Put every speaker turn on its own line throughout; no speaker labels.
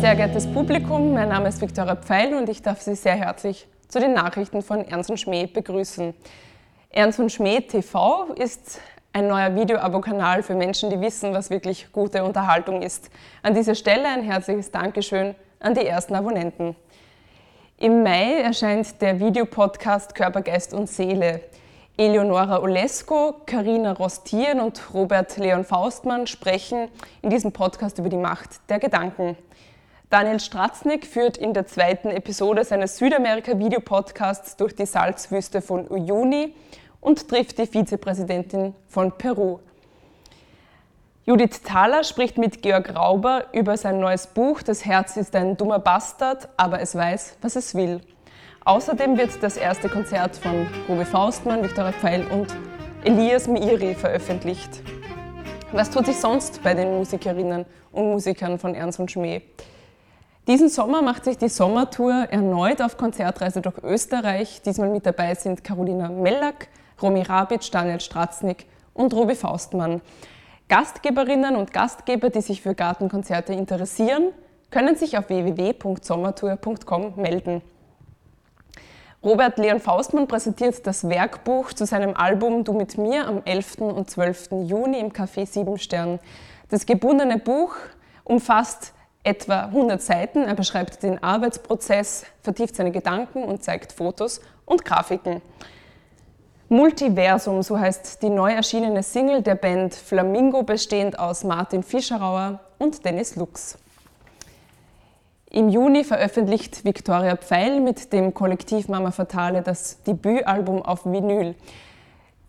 Sehr geehrtes Publikum, mein Name ist Viktoria Pfeil und ich darf Sie sehr herzlich zu den Nachrichten von Ernst und Schmäh begrüßen. Ernst und Schmäh TV ist ein neuer Video-Abo-Kanal für Menschen, die wissen, was wirklich gute Unterhaltung ist. An dieser Stelle ein herzliches Dankeschön an die ersten Abonnenten. Im Mai erscheint der Videopodcast Körper, Geist und Seele. Eleonora Olesko, Karina Rostieren und Robert Leon Faustmann sprechen in diesem Podcast über die Macht der Gedanken. Daniel Stratznik führt in der zweiten Episode seines Südamerika-Videopodcasts durch die Salzwüste von Uyuni und trifft die Vizepräsidentin von Peru. Judith Thaler spricht mit Georg Rauber über sein neues Buch Das Herz ist ein dummer Bastard, aber es weiß, was es will. Außerdem wird das erste Konzert von Ruby Faustmann, Viktoria Pfeil und Elias Meiri veröffentlicht. Was tut sich sonst bei den Musikerinnen und Musikern von Ernst und Schmäh? Diesen Sommer macht sich die Sommertour erneut auf Konzertreise durch Österreich. Diesmal mit dabei sind Carolina Mellack, Romy Rabic, Daniel Stratznik und Robi Faustmann. Gastgeberinnen und Gastgeber, die sich für Gartenkonzerte interessieren, können sich auf www.sommertour.com melden. Robert Leon Faustmann präsentiert das Werkbuch zu seinem Album Du mit mir am 11. und 12. Juni im Café Siebenstern. Das gebundene Buch umfasst etwa 100 Seiten. Er beschreibt den Arbeitsprozess, vertieft seine Gedanken und zeigt Fotos und Grafiken. Multiversum, so heißt die neu erschienene Single der Band Flamingo, bestehend aus Martin Fischerauer und Dennis Lux. Im Juni veröffentlicht Viktoria Pfeil mit dem Kollektiv Mama Fatale das Debütalbum auf Vinyl.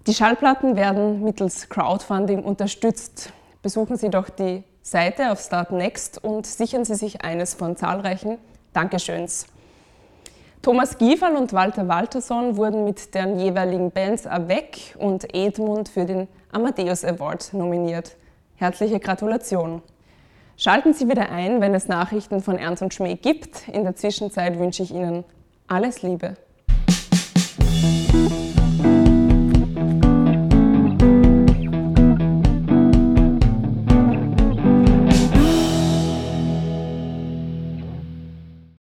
Die Schallplatten werden mittels Crowdfunding unterstützt. Besuchen Sie doch die Seite auf Start Next und sichern Sie sich eines von zahlreichen Dankeschöns. Thomas Gieferl und Walter Walterson wurden mit deren jeweiligen Bands Avec und Edmund für den Amadeus Award nominiert. Herzliche Gratulation. Schalten Sie wieder ein, wenn es Nachrichten von Ernst und Schmäh gibt. In der Zwischenzeit wünsche ich Ihnen alles Liebe.